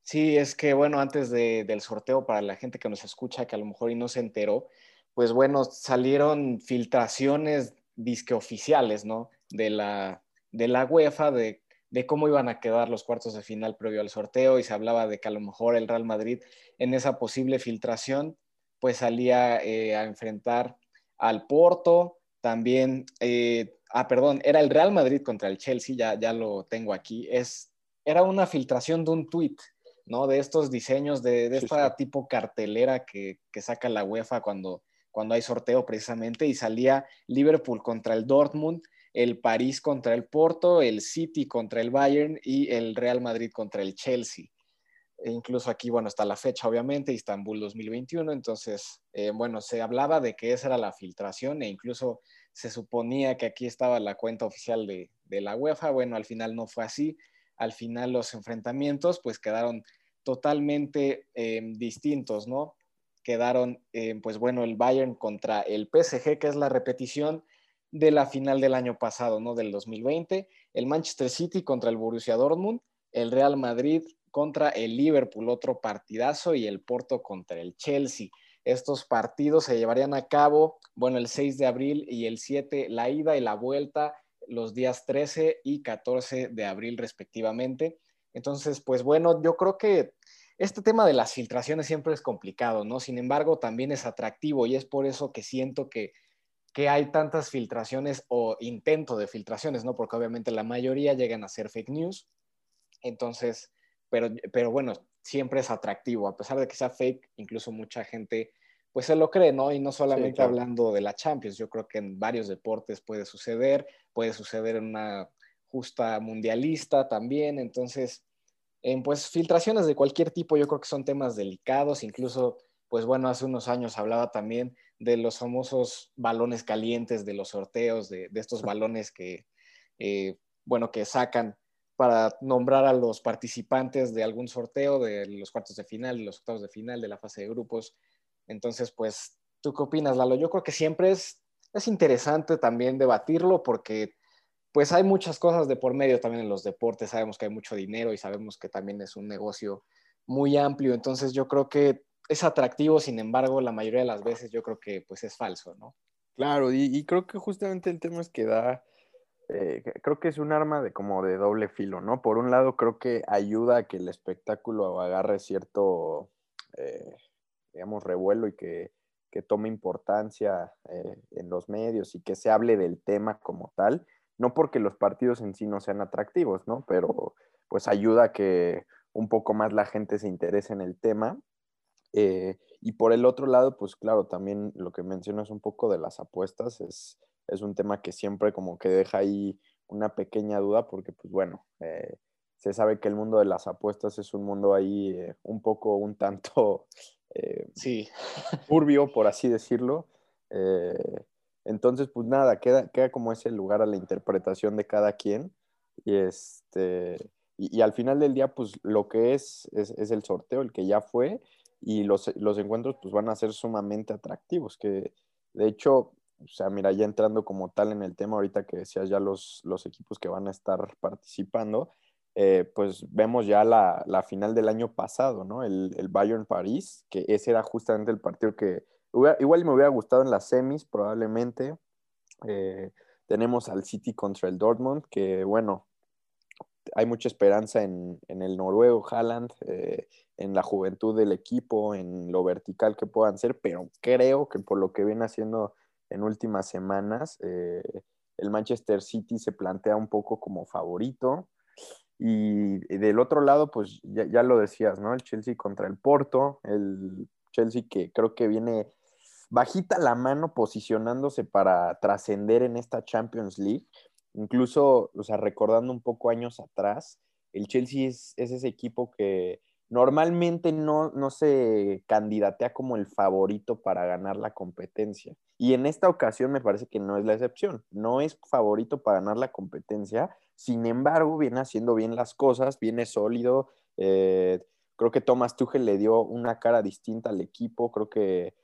Sí, es que bueno, antes del sorteo, para la gente que nos escucha, que a lo mejor y no se enteró, pues bueno, salieron filtraciones disque oficiales, ¿no? De la, de la UEFA, de, de cómo iban a quedar los cuartos de final previo al sorteo, y se hablaba de que a lo mejor el Real Madrid en esa posible filtración pues salía eh, a enfrentar al Porto, también, eh, ah, perdón, era el Real Madrid contra el Chelsea, ya, ya lo tengo aquí, es, era una filtración de un tweet, ¿no? De estos diseños, de, de esta tipo cartelera que, que, saca la UEFA cuando, cuando hay sorteo precisamente, y salía Liverpool contra el Dortmund, el París contra el Porto, el City contra el Bayern y el Real Madrid contra el Chelsea. E incluso aquí, bueno, está la fecha, obviamente, Istambul 2021, entonces, eh, bueno, se hablaba de que esa era la filtración e incluso se suponía que aquí estaba la cuenta oficial de, la UEFA, bueno, al final no fue así, al final los enfrentamientos pues quedaron totalmente eh, distintos, ¿no? Quedaron, eh, pues bueno, el Bayern contra el PSG, que es la repetición de la final del año pasado, ¿no? Del 2020, el Manchester City contra el Borussia Dortmund, el Real Madrid contra el Liverpool, otro partidazo, y el Porto contra el Chelsea. Estos partidos se llevarían a cabo, bueno, el 6 de abril y el 7, la ida y la vuelta, los días 13 y 14 de abril respectivamente. Entonces, pues bueno, yo creo que este tema de las filtraciones siempre es complicado, ¿no? Sin embargo, también es atractivo y es por eso que siento que, que hay tantas filtraciones o intento de filtraciones, ¿no? Porque obviamente la mayoría llegan a ser fake news. Entonces, pero, bueno, siempre es atractivo, a pesar de que sea fake, incluso mucha gente pues se lo cree, ¿no? Y no solamente hablando de la Champions, yo creo que en varios deportes puede suceder, puede suceder en una justa mundialista también, entonces, en pues filtraciones de cualquier tipo, yo creo que son temas delicados, incluso, pues bueno, hace unos años hablaba también de los famosos balones calientes de los sorteos, de, estos balones que, eh, bueno, que sacan para nombrar a los participantes de algún sorteo de los cuartos de final, de los octavos de final, de la fase de grupos. Entonces, pues, ¿tú qué opinas, Lalo? Yo creo que siempre es, es interesante también debatirlo porque pues hay muchas cosas de por medio también en los deportes, sabemos que hay mucho dinero y sabemos que también es un negocio muy amplio, entonces yo creo que es atractivo, sin embargo, la mayoría de las veces yo creo que pues es falso, ¿no? Claro, y, y creo que justamente el tema es que da eh, creo que es un arma de como de doble filo, ¿no? Por un lado, creo que ayuda a que el espectáculo agarre cierto, eh, digamos, revuelo y que, tome importancia eh, en los medios y que se hable del tema como tal, no porque los partidos en sí no sean atractivos, ¿no? Pero pues ayuda a que un poco más la gente se interese en el tema. y por el otro lado, pues claro, también lo que mencionas un poco de las apuestas es es un tema que siempre como que deja ahí una pequeña duda porque pues bueno, eh, se sabe que el mundo de las apuestas es un mundo ahí eh, un poco, un tanto eh, sí. turbio, por así decirlo. entonces, pues nada, queda, queda como ese lugar a la interpretación de cada quien. Y, este, y, al final del día, pues lo que es, es, es, el sorteo, el que ya fue. y los, los encuentros pues van a ser sumamente atractivos, que de hecho, o sea, mira, ya entrando como tal en el tema ahorita que decías ya los, los equipos que van a estar participando, eh, pues vemos ya la, la, final del año pasado, ¿no? El, el Bayern París, que ese era justamente el partido que igual me hubiera gustado en las semis, probablemente. Eh, tenemos al City contra el Dortmund, que bueno, hay mucha esperanza en, en el noruego Haaland, eh, en la juventud del equipo, en lo vertical que puedan ser, pero creo que por lo que viene haciendo en últimas semanas, eh, el Manchester City se plantea un poco como favorito. Y del otro lado, pues ya, ya, lo decías, ¿no? El Chelsea contra el Porto, el Chelsea que creo que viene bajita la mano posicionándose para trascender en esta Champions League. Incluso, o sea, recordando un poco años atrás, el Chelsea es, es ese equipo que normalmente no, no se candidatea como el favorito para ganar la competencia. Y en esta ocasión me parece que no es la excepción. No es favorito para ganar la competencia, sin embargo, viene haciendo bien las cosas, viene sólido. Eh, creo que Thomas Tuchel le dio una cara distinta al equipo. Creo que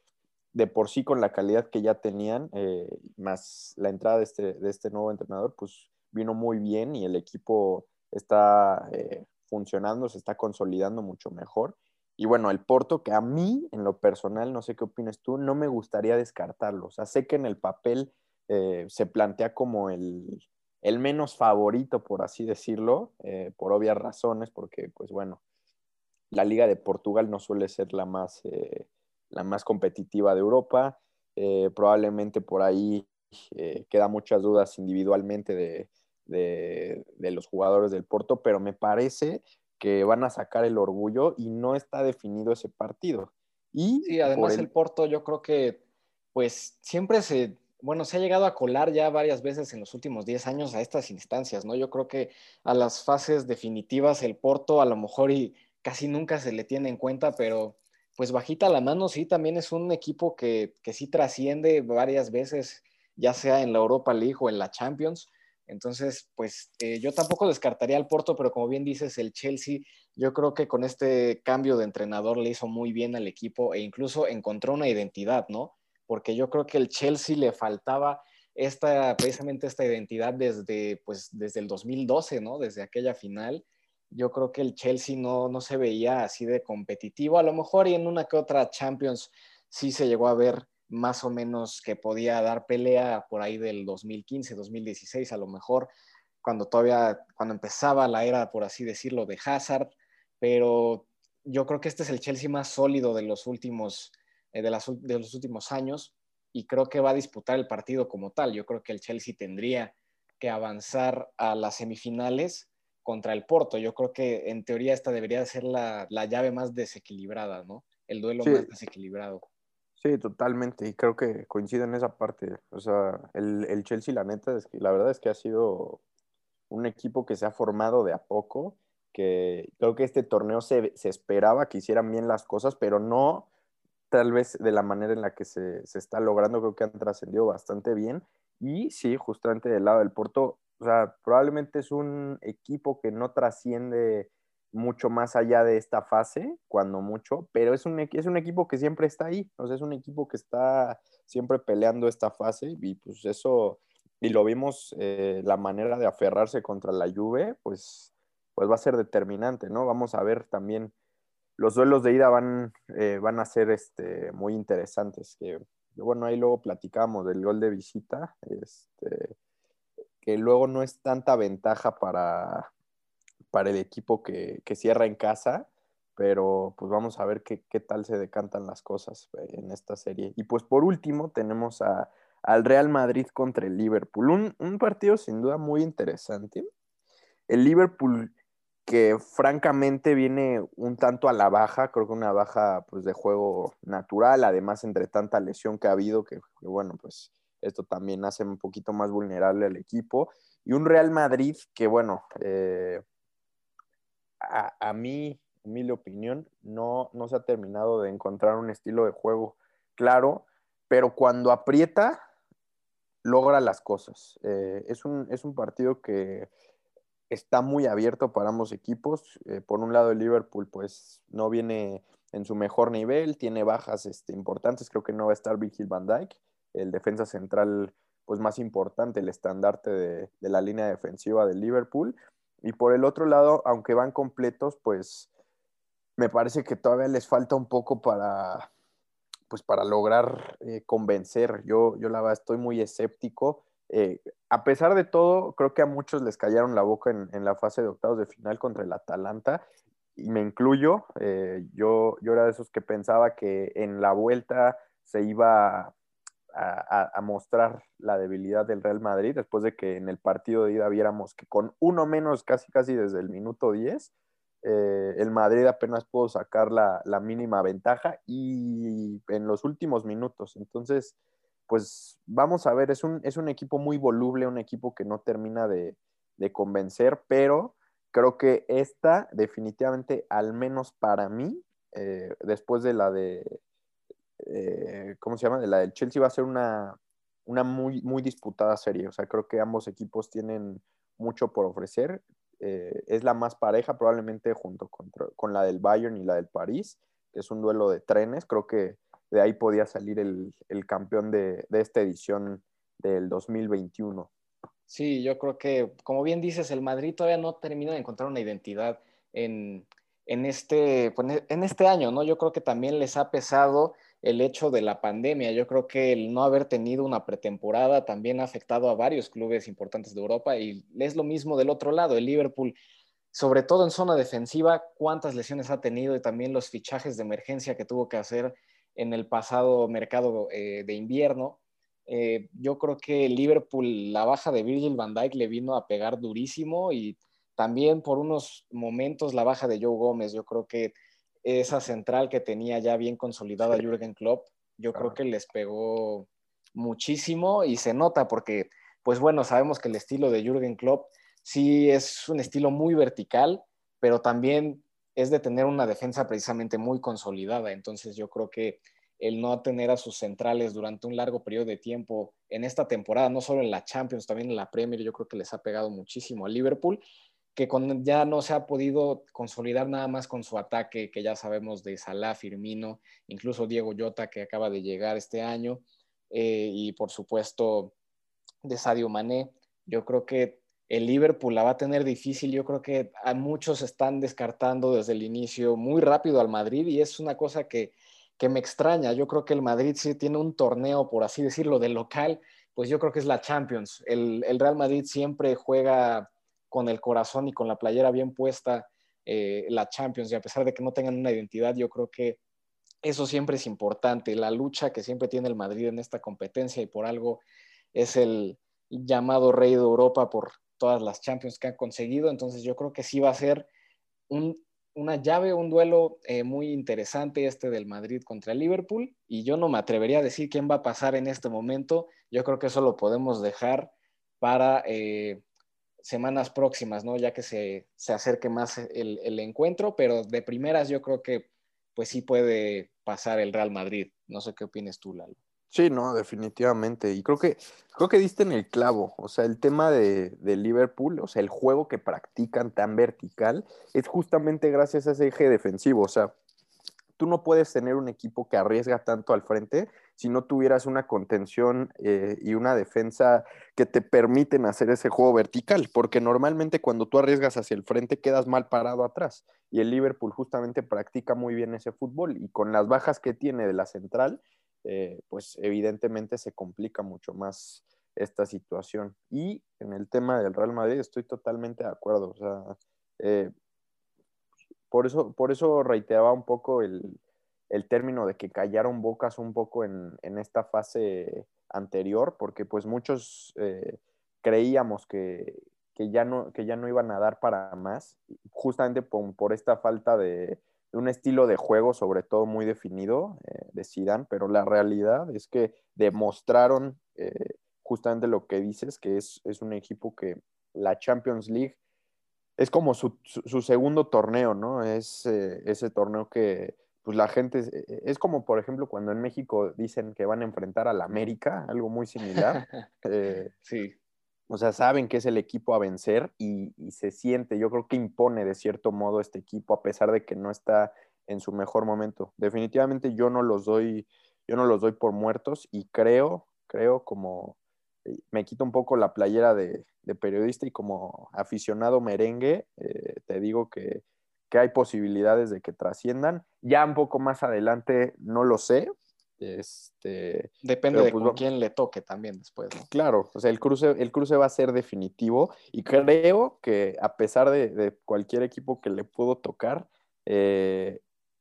de por sí con la calidad que ya tenían, eh, más la entrada de este, de este nuevo entrenador, pues vino muy bien y el equipo está eh, funcionando, se está consolidando mucho mejor. Y bueno, el Porto, que a mí, en lo personal, no sé qué opinas tú, no me gustaría descartarlo. O sea, sé que en el papel eh, se plantea como el, el, menos favorito, por así decirlo, eh, por obvias razones, porque, pues bueno, la Liga de Portugal no suele ser la más, eh, la más competitiva de Europa. probablemente por ahí queda muchas dudas individualmente de, de, los jugadores del Porto, pero me parece que van a sacar el orgullo y no está definido ese partido. Y sí, además el... Porto yo creo que pues siempre se, bueno, se ha llegado a colar ya varias veces en los últimos 10 años a estas instancias, ¿no? Yo creo que a las fases definitivas el Porto a lo mejor y casi nunca se le tiene en cuenta, pero pues bajita la mano sí, también es un equipo que, que sí trasciende varias veces, ya sea en la Europa League o en la Champions. Entonces, pues eh, yo tampoco descartaría al Porto, pero como bien dices, el Chelsea, yo creo que con este cambio de entrenador le hizo muy bien al equipo e incluso encontró una identidad, ¿no? Porque yo creo que el Chelsea le faltaba esta, precisamente esta identidad desde, pues, desde el 2012, ¿no? Desde aquella final. Yo creo que el Chelsea no, no se veía así de competitivo. A lo mejor y en una que otra Champions sí se llegó a ver más o menos que podía dar pelea por ahí del 2015, 2016, a lo mejor, cuando todavía, cuando empezaba la era, por así decirlo, de Hazard, pero yo creo que este es el Chelsea más sólido de los últimos, eh, de, de los últimos años y creo que va a disputar el partido como tal. Yo creo que el Chelsea tendría que avanzar a las semifinales contra el Porto. Yo creo que en teoría esta debería ser la, la llave más desequilibrada, ¿no? El duelo más desequilibrado. Sí, totalmente. Y creo que coincide en esa parte. O sea, el, el, Chelsea, la neta, es que la verdad es que ha sido un equipo que se ha formado de a poco, que creo que este torneo se, se esperaba que hicieran bien las cosas, pero no tal vez de la manera en la que se, se está logrando, creo que han trascendido bastante bien. Y sí, justamente del lado del Porto, o sea, probablemente es un equipo que no trasciende mucho más allá de esta fase, cuando mucho, pero es un, es un equipo que siempre está ahí, o sea, es un equipo que está siempre peleando esta fase y pues eso, y lo vimos, eh, la manera de aferrarse contra la Juve, pues, pues va a ser determinante, ¿no? Vamos a ver también, los duelos de ida van, eh, van a ser este, muy interesantes, que bueno, ahí luego platicamos del gol de visita, este, que luego no es tanta ventaja para, para el equipo que, cierra en casa, pero pues vamos a ver qué, tal se decantan las cosas eh, en esta serie. Y pues por último tenemos a, al Real Madrid contra el Liverpool, un, un, partido sin duda muy interesante. El Liverpool que francamente viene un tanto a la baja, creo que una baja pues de juego natural, además entre tanta lesión que ha habido, que, bueno, pues esto también hace un poquito más vulnerable al equipo. Y un Real Madrid que, bueno, eh, a, a mi opinión, no, no se ha terminado de encontrar un estilo de juego claro, pero cuando aprieta, logra las cosas. Eh, es, un, es, un, partido que está muy abierto para ambos equipos. Eh, por un lado, el Liverpool pues no viene en su mejor nivel, tiene bajas este, importantes, creo que no va a estar Virgil van Dijk, el defensa central pues más importante, el estandarte de, de la línea defensiva del Liverpool. Y por el otro lado, aunque van completos, pues me parece que todavía les falta un poco para, pues para lograr eh, convencer. Yo, yo la verdad estoy muy escéptico. Eh, a pesar de todo, creo que a muchos les callaron la boca en, la fase de octavos de final contra el Atalanta, y me incluyo. Eh, yo, yo era de esos que pensaba que en la vuelta se iba a, mostrar la debilidad del Real Madrid, después de que en el partido de ida viéramos que con uno menos casi casi desde el minuto 10, eh, el Madrid apenas pudo sacar la, la, mínima ventaja y en los últimos minutos. Entonces, pues vamos a ver, es un, es un equipo muy voluble, un equipo que no termina de, de convencer, pero creo que esta definitivamente, al menos para mí, eh, después de la de, eh, ¿cómo se llama? De la del Chelsea va a ser una, una muy, muy disputada serie. O sea, creo que ambos equipos tienen mucho por ofrecer. Eh, es la más pareja probablemente junto con, con, la del Bayern y la del París, que es un duelo de trenes. Creo que de ahí podía salir el, el campeón de, de, esta edición del 2021. Sí, yo creo que, como bien dices, el Madrid todavía no termina de encontrar una identidad en, en, este, pues, en este año, ¿no? Yo creo que también les ha pesado el hecho de la pandemia. Yo creo que el no haber tenido una pretemporada también ha afectado a varios clubes importantes de Europa y es lo mismo del otro lado, el Liverpool, sobre todo en zona defensiva, cuántas lesiones ha tenido y también los fichajes de emergencia que tuvo que hacer en el pasado mercado eh, de invierno. Eh, yo creo que Liverpool, la baja de Virgil van Dijk le vino a pegar durísimo y también por unos momentos la baja de Joe Gómez. Yo creo que esa central que tenía ya bien consolidada Jürgen Klopp, yo creo que les pegó muchísimo y se nota porque, pues bueno, sabemos que el estilo de Jürgen Klopp sí es un estilo muy vertical, pero también es de tener una defensa precisamente muy consolidada. Entonces yo creo que el no tener a sus centrales durante un largo periodo de tiempo en esta temporada, no solo en la Champions, también en la Premier, yo creo que les ha pegado muchísimo a Liverpool que ya no se ha podido consolidar nada más con su ataque, que ya sabemos de Salah, Firmino, incluso Diego Llota, que acaba de llegar este año, eh, y por supuesto de Sadio Mané. Yo creo que el Liverpool la va a tener difícil. Yo creo que a muchos están descartando desde el inicio muy rápido al Madrid y es una cosa que, que me extraña. Yo creo que el Madrid sí tiene un torneo, por así decirlo, de local, pues yo creo que es la Champions. El, el Real Madrid siempre juega con el corazón y con la playera bien puesta eh, la Champions y a pesar de que no tengan una identidad, yo creo que eso siempre es importante, la lucha que siempre tiene el Madrid en esta competencia y por algo es el llamado rey de Europa por todas las Champions que ha conseguido, entonces yo creo que sí va a ser un, una llave, un duelo eh, muy interesante este del Madrid contra el Liverpool. Y yo no me atrevería a decir quién va a pasar en este momento, yo creo que eso lo podemos dejar para... Eh, semanas próximas, ¿no? Ya que se, se acerque más el, el, encuentro, pero de primeras yo creo que pues sí puede pasar el Real Madrid. No sé qué opines tú, Lalo. Sí, no, definitivamente. Y creo que, creo que diste en el clavo. O sea, el tema de, de, Liverpool, o sea, el juego que practican tan vertical, es justamente gracias a ese eje defensivo. O sea, tú no puedes tener un equipo que arriesga tanto al frente si no tuvieras una contención eh, y una defensa que te permiten hacer ese juego vertical, porque normalmente cuando tú arriesgas hacia el frente quedas mal parado atrás. Y el Liverpool justamente practica muy bien ese fútbol y con las bajas que tiene de la central, eh, pues evidentemente se complica mucho más esta situación. Y en el tema del Real Madrid estoy totalmente de acuerdo. O sea, eh, por, eso, por eso reiteraba un poco el, el término de que callaron bocas un poco en, en esta fase anterior, porque pues muchos eh, creíamos que, que, ya no, que ya no iban a dar para más, justamente por, por esta falta de, un estilo de juego, sobre todo muy definido, eh, de Zidane, pero la realidad es que demostraron eh, justamente lo que dices, que es, es, un equipo que la Champions League es como su, su, su segundo torneo, ¿no? Es eh, ese torneo que pues la gente, es, es, como por ejemplo cuando en México dicen que van a enfrentar a la América, algo muy similar. eh, sí. O sea, saben que es el equipo a vencer y, y, se siente, yo creo que impone de cierto modo este equipo, a pesar de que no está en su mejor momento. Definitivamente yo no los doy, yo no los doy por muertos y creo, creo como eh, me quito un poco la playera de, periodista y como aficionado merengue, eh, te digo que, que, hay posibilidades de que trasciendan. Ya un poco más adelante no lo sé, este, Depende de pues, quién le toque también después. Claro, o sea, el cruce, el cruce va a ser definitivo y creo que a pesar de, cualquier equipo que le pudo tocar, eh,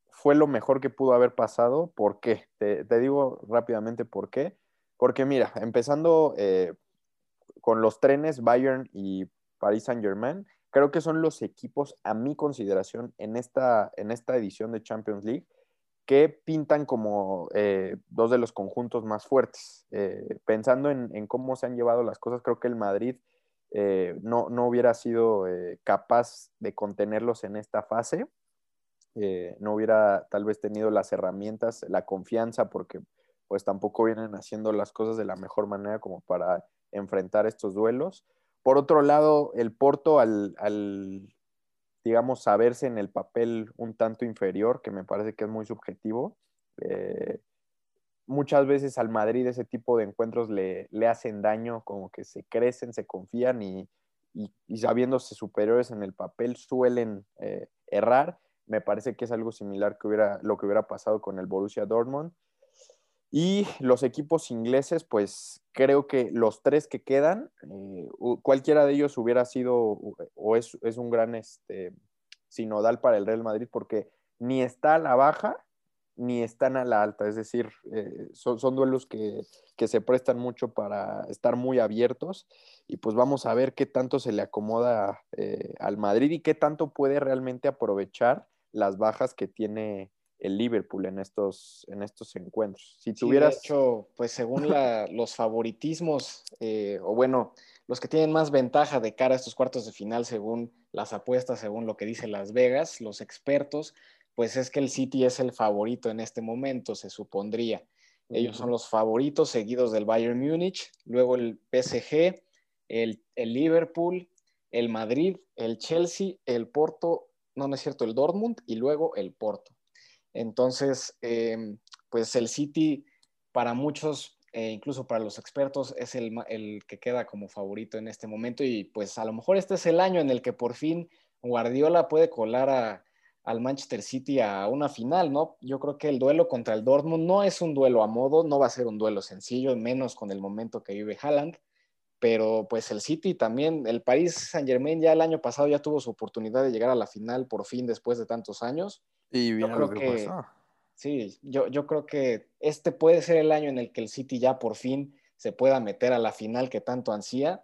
fue lo mejor que pudo haber pasado. ¿Por qué? Te, digo rápidamente por qué. Porque mira, empezando eh, con los trenes Bayern y Paris Saint Germain, creo que son los equipos, a mi consideración, en esta, en esta edición de Champions League que pintan como eh, dos de los conjuntos más fuertes. Eh, pensando en, cómo se han llevado las cosas, creo que el Madrid eh, no, hubiera sido capaz de contenerlos en esta fase. no hubiera tal vez tenido las herramientas, la confianza, porque pues tampoco vienen haciendo las cosas de la mejor manera como para enfrentar estos duelos. Por otro lado, el Porto al digamos, saberse en el papel un tanto inferior, que me parece que es muy subjetivo. Eh, muchas veces al Madrid ese tipo de encuentros le, hacen daño, como que se crecen, se confían y, sabiéndose superiores en el papel suelen eh, errar. Me parece que es algo similar que hubiera, lo que hubiera pasado con el Borussia Dortmund. Y los equipos ingleses, pues creo que los tres que quedan, eh, cualquiera de ellos hubiera sido o es, un gran este, sinodal para el Real Madrid porque ni está a la baja ni están a la alta, es decir, eh, son, duelos que, se prestan mucho para estar muy abiertos y pues vamos a ver qué tanto se le acomoda eh, al Madrid y qué tanto puede realmente aprovechar las bajas que tiene el Liverpool en estos, en estos encuentros. Si tuvieras... hecho, pues según los favoritismos, eh, o bueno, los que tienen más ventaja de cara a estos cuartos de final, según las apuestas, según lo que dice Las Vegas, los expertos, pues es que el City es el favorito en este momento, se supondría. Ellos son los favoritos, seguidos del Bayern Múnich, luego el PSG, el, el Liverpool, el Madrid, el Chelsea, el Porto, no, no es cierto, el Dortmund y luego el Porto. Entonces, em, pues el City para muchos, eh, incluso para los expertos, es el, que queda como favorito en este momento y pues a lo mejor este es el año en el que por fin Guardiola puede colar al Manchester City a una final, ¿no? Yo creo que el duelo contra el Dortmund no es un duelo a modo, no va a ser un duelo sencillo, menos con el momento que vive Haaland, pero pues el City también, el Paris Saint Germain ya el año pasado ya tuvo su oportunidad de llegar a la final por fin después de tantos años y bien lo que. Sí, yo, yo creo que este puede ser el año en el que el City ya por fin se pueda meter a la final que tanto ansía,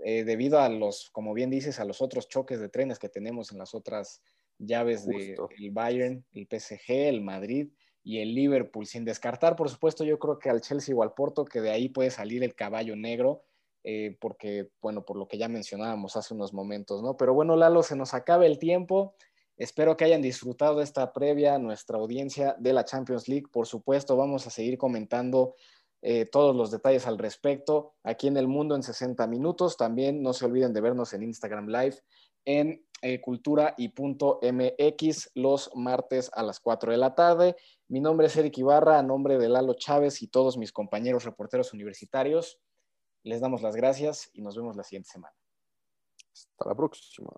eh, debido a los, como bien dices, a los otros choques de trenes que tenemos en las otras llaves del de Bayern, el PSG, el Madrid y el Liverpool, sin descartar, por supuesto, yo creo que al Chelsea o al Porto, que de ahí puede salir el caballo negro, eh, porque, bueno, por lo que ya mencionábamos hace unos momentos, ¿no? Pero bueno, Lalo, se nos acaba el tiempo. Espero que hayan disfrutado esta previa, nuestra audiencia de la Champions League. Por supuesto, vamos a seguir comentando eh, todos los detalles al respecto aquí en el mundo en 60 minutos. También no se olviden de vernos en Instagram Live en eh, cultura y punto MX los martes a las 4 de la tarde. Mi nombre es Eric Ibarra, a nombre de Lalo Chávez y todos mis compañeros reporteros universitarios. Les damos las gracias y nos vemos la siguiente semana. Hasta la próxima.